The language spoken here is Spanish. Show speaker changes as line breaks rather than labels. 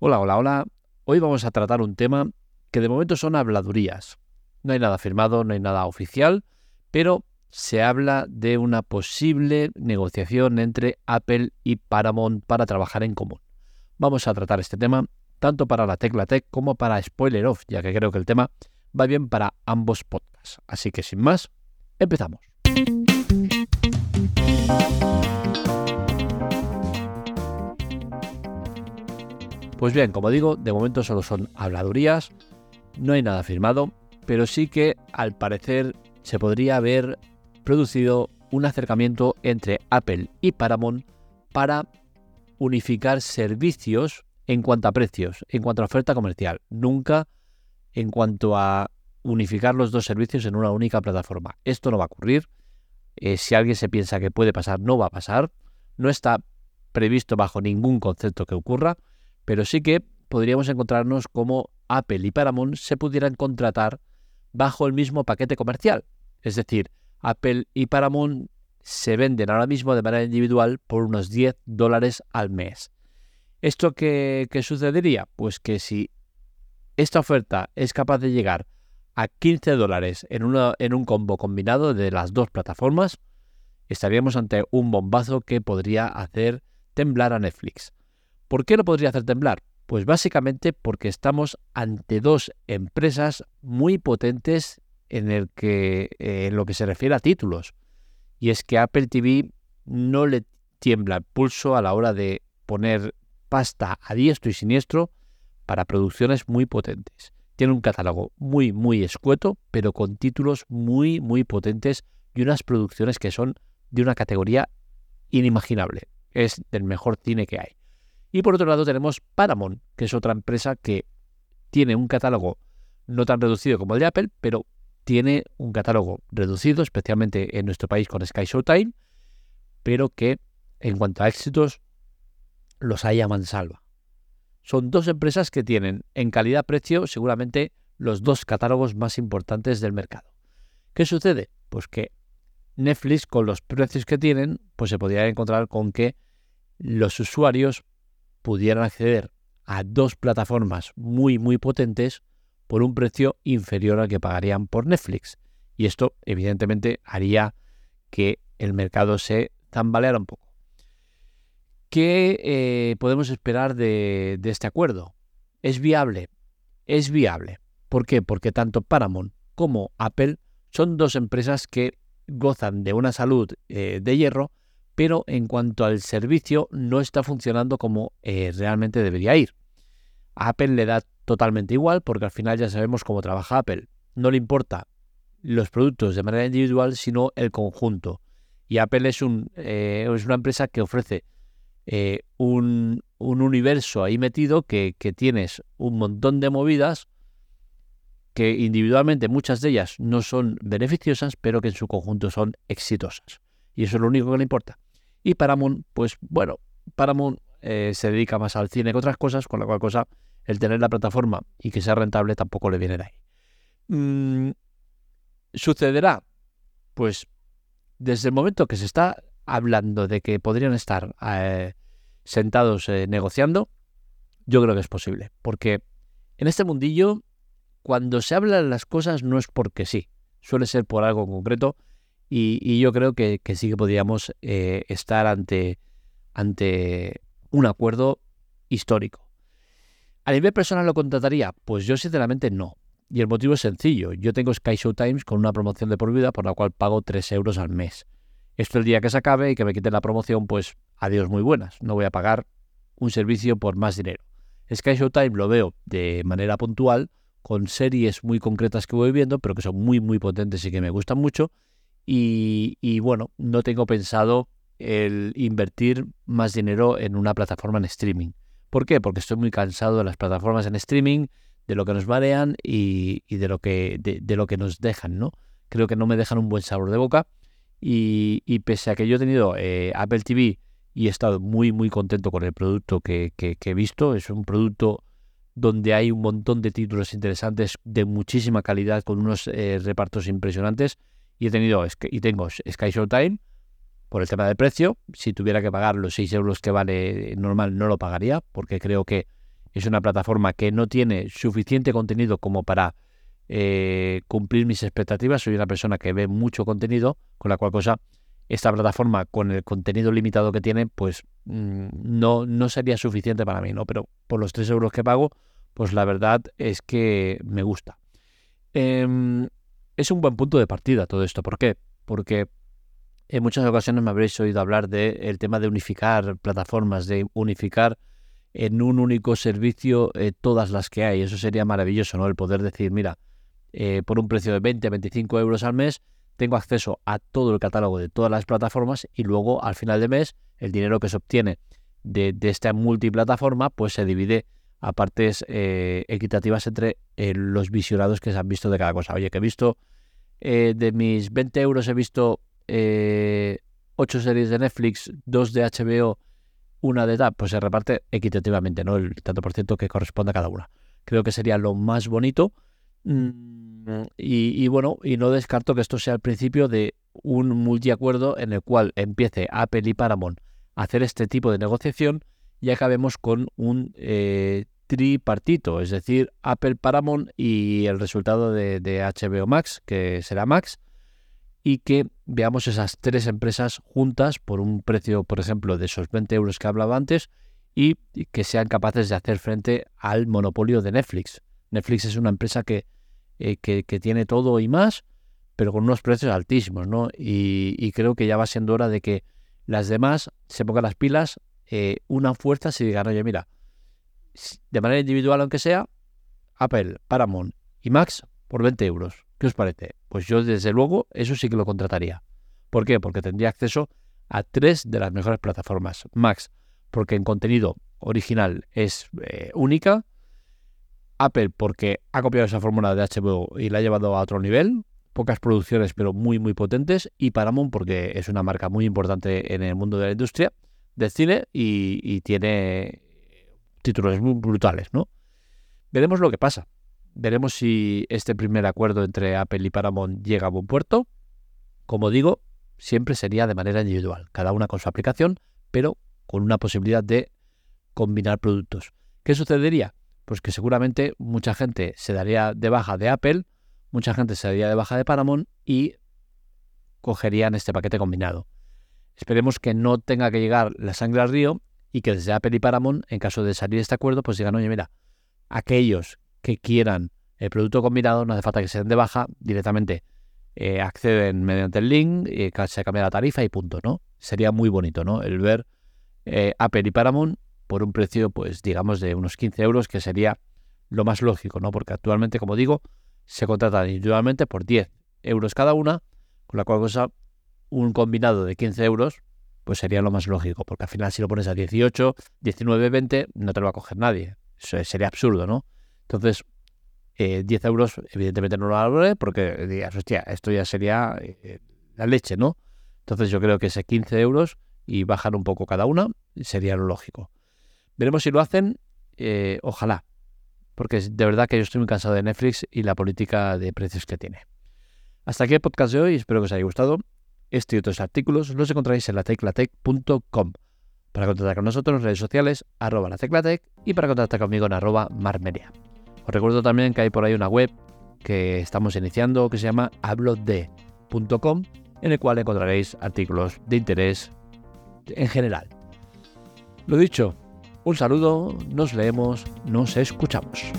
Hola, hola, hola. Hoy vamos a tratar un tema que de momento son habladurías. No hay nada firmado, no hay nada oficial, pero se habla de una posible negociación entre Apple y Paramount para trabajar en común. Vamos a tratar este tema tanto para la Tecla Tech como para Spoiler Off, ya que creo que el tema va bien para ambos podcasts. Así que sin más, empezamos. Pues bien, como digo, de momento solo son habladurías, no hay nada firmado, pero sí que al parecer se podría haber producido un acercamiento entre Apple y Paramount para unificar servicios en cuanto a precios, en cuanto a oferta comercial, nunca en cuanto a unificar los dos servicios en una única plataforma. Esto no va a ocurrir. Eh, si alguien se piensa que puede pasar, no va a pasar. No está previsto bajo ningún concepto que ocurra, pero sí que podríamos encontrarnos como Apple y Paramount se pudieran contratar bajo el mismo paquete comercial. Es decir, Apple y Paramount se venden ahora mismo de manera individual por unos 10 dólares al mes. ¿Esto qué, sucedería? Pues que si esta oferta es capaz de llegar a 15 dólares en, en un combo combinado de las dos plataformas, estaríamos ante un bombazo que podría hacer temblar a Netflix. ¿Por qué lo podría hacer temblar? Pues básicamente porque estamos ante dos empresas muy potentes en, eh, lo que se refiere a títulos. Y es que Apple TV no le tiembla el pulso a la hora de poner pasta a diestro y siniestro para producciones muy potentes. Tiene un catálogo muy, muy escueto, pero con títulos muy, muy potentes y unas producciones que son de una categoría inimaginable. Es del mejor cine que hay. Y por otro lado tenemos Paramount, que es otra empresa que tiene un catálogo no tan reducido como el de Apple, pero tiene un catálogo reducido, especialmente en nuestro país con Sky Showtime, pero que en cuanto a éxitos los hay a mansalva. Son dos empresas que tienen en calidad-precio seguramente los dos catálogos más importantes del mercado. ¿Qué sucede? Pues que Netflix con los precios que tienen, pues se podría encontrar con que los usuarios pudieran acceder a dos plataformas muy muy potentes por un precio inferior al que pagarían por Netflix. Y esto, evidentemente, haría que el mercado se tambaleara un poco. ¿Qué eh, podemos esperar de, este acuerdo? ¿Es viable? Es viable. ¿Por qué? Porque tanto Paramount como Apple son dos empresas que gozan de una salud eh, de hierro, pero en cuanto al servicio no está funcionando como eh, realmente debería ir. A Apple le da totalmente igual porque al final ya sabemos cómo trabaja Apple. No le importa los productos de manera individual, sino el conjunto. Y Apple es, eh, una empresa que ofrece eh, un, universo ahí metido que tienes un montón de movidas que individualmente muchas de ellas no son beneficiosas, pero que en su conjunto son exitosas. Y eso es lo único que le importa. Y Paramount, pues bueno, Paramount eh, se dedica más al cine que otras cosas, con la cual cosa el tener la plataforma y que sea rentable tampoco le viene de ahí. Mm, ¿Sucederá? Pues desde el momento que se está hablando de que podrían estar eh, sentados eh, negociando, yo creo que es posible. Porque en este mundillo, cuando se hablan las cosas no es porque sí, suele ser por algo concreto y, yo creo que, sí que podríamos eh, estar ante, ante un acuerdo histórico. ¿A nivel personal lo contrataría? Pues yo sinceramente no. Y el motivo es sencillo. Yo tengo Sky Show Times con una promoción de por vida por la cual pago 3 euros al mes. Esto el día que se acabe y que me quiten la promoción, pues adiós muy buenas. No voy a pagar un servicio por más dinero. Sky Showtime lo veo de manera puntual, con series muy concretas que voy viendo, pero que son muy, muy potentes y que me gustan mucho. Y, y bueno, no tengo pensado el invertir más dinero en una plataforma en streaming. ¿Por qué? Porque estoy muy cansado de las plataformas en streaming, de lo que nos marean y, de, lo que, de, lo que nos dejan, ¿no? Creo que no me dejan un buen sabor de boca y, pese a que yo he tenido eh, Apple TV y he estado muy, muy contento con el producto que, he visto, es un producto donde hay un montón de títulos interesantes de muchísima calidad con unos eh, repartos impresionantes y he tenido y tengo Sky Showtime por el tema del precio. Si tuviera que pagar los 6 euros que vale normal, no lo pagaría, porque creo que es una plataforma que no tiene suficiente contenido como para eh, cumplir mis expectativas. Soy una persona que ve mucho contenido, con la cual cosa esta plataforma con el contenido limitado que tiene, pues mm, no, no sería suficiente para mí, ¿no? Pero por los 3 euros que pago, pues la verdad es que me gusta. Em, es un buen punto de partida todo esto. ¿Por qué? Porque en muchas ocasiones me habréis oído hablar del tema de unificar plataformas, de unificar en un único servicio eh, todas las que hay. Eso sería maravilloso, ¿no? El poder decir, mira, eh, por un precio de 20, 25 euros al mes, tengo acceso a todo el catálogo de todas las plataformas y luego al final de mes el dinero que se obtiene de, esta multiplataforma pues se divide a partes eh, equitativas entre los visionados que se han visto de cada cosa. Oye, que he visto de mis 20 euros he visto eh, ocho series de Netflix, dos de HBO, una de TAP, pues se reparte equitativamente, ¿no? El tanto por ciento que corresponde a cada una. Creo que sería lo más bonito. Mm, y, bueno, y no descarto que esto sea el principio de un multiacuerdo en el cual empiece Apple y Paramount a hacer este tipo de negociación y acabemos con un eh, tripartito, es decir, Apple, Paramount y el resultado de, HBO Max, que será Max, y que veamos esas tres empresas juntas por un precio, por ejemplo, de esos 20 euros que hablaba antes y que sean capaces de hacer frente al monopolio de Netflix. Netflix es una empresa que, eh, que, tiene todo y más, pero con unos precios altísimos, ¿no? Y, creo que ya va siendo hora de que las demás se pongan las pilas, eh, una fuerza y digan, oye, mira, de manera individual aunque sea, Apple, Paramount y Max por 20 euros. ¿Qué os parece? Pues yo desde luego eso sí que lo contrataría. ¿Por qué? Porque tendría acceso a tres de las mejores plataformas. Max, porque en contenido original es eh, única. Apple, porque ha copiado esa fórmula de HBO y la ha llevado a otro nivel. Pocas producciones, pero muy, muy potentes. Y Paramount, porque es una marca muy importante en el mundo de la industria del cine y, y tiene títulos muy brutales, ¿no? Veremos lo que pasa. Veremos si este primer acuerdo entre Apple y Paramount llega a buen puerto. Como digo, siempre sería de manera individual, cada una con su aplicación, pero con una posibilidad de combinar productos. ¿Qué sucedería? Pues que seguramente mucha gente se daría de baja de Apple, mucha gente se daría de baja de Paramount y cogerían este paquete combinado. Esperemos que no tenga que llegar la sangre al río y que desde Apple y Paramount, en caso de salir este acuerdo, pues digan, oye, mira, aquellos que quieran el producto combinado, no hace falta que se den de baja, directamente eh, acceden mediante el link, y se cambia la tarifa y punto, ¿no? Sería muy bonito, ¿no? El ver eh, Apple y Paramount por un precio, pues digamos, de unos 15 euros, que sería lo más lógico, ¿no? Porque actualmente, como digo, se contratan individualmente por 10 euros cada una, con la cual cosa un combinado de 15 euros, pues sería lo más lógico, porque al final si lo pones a 18, 19, 20, no te lo va a coger nadie. Eso sería absurdo, ¿no? Entonces, 10 eh, euros, evidentemente no lo valoré porque digas, hostia, esto ya sería eh, la leche, ¿no? Entonces yo creo que ese 15 euros y bajar un poco cada una sería lo lógico. Veremos si lo hacen, eh, ojalá, porque de verdad que yo estoy muy cansado de Netflix y la política de precios que tiene. Hasta aquí el podcast de hoy, espero que os haya gustado. Este y otros artículos los encontráis en lateclatec.com. Para contactar con nosotros en redes sociales, arroba lateclatec y para contactar conmigo en arroba marmedia. Os recuerdo también que hay por ahí una web que estamos iniciando que se llama hablode.com en el cual encontraréis artículos de interés en general. Lo dicho, un saludo, nos leemos, nos escuchamos.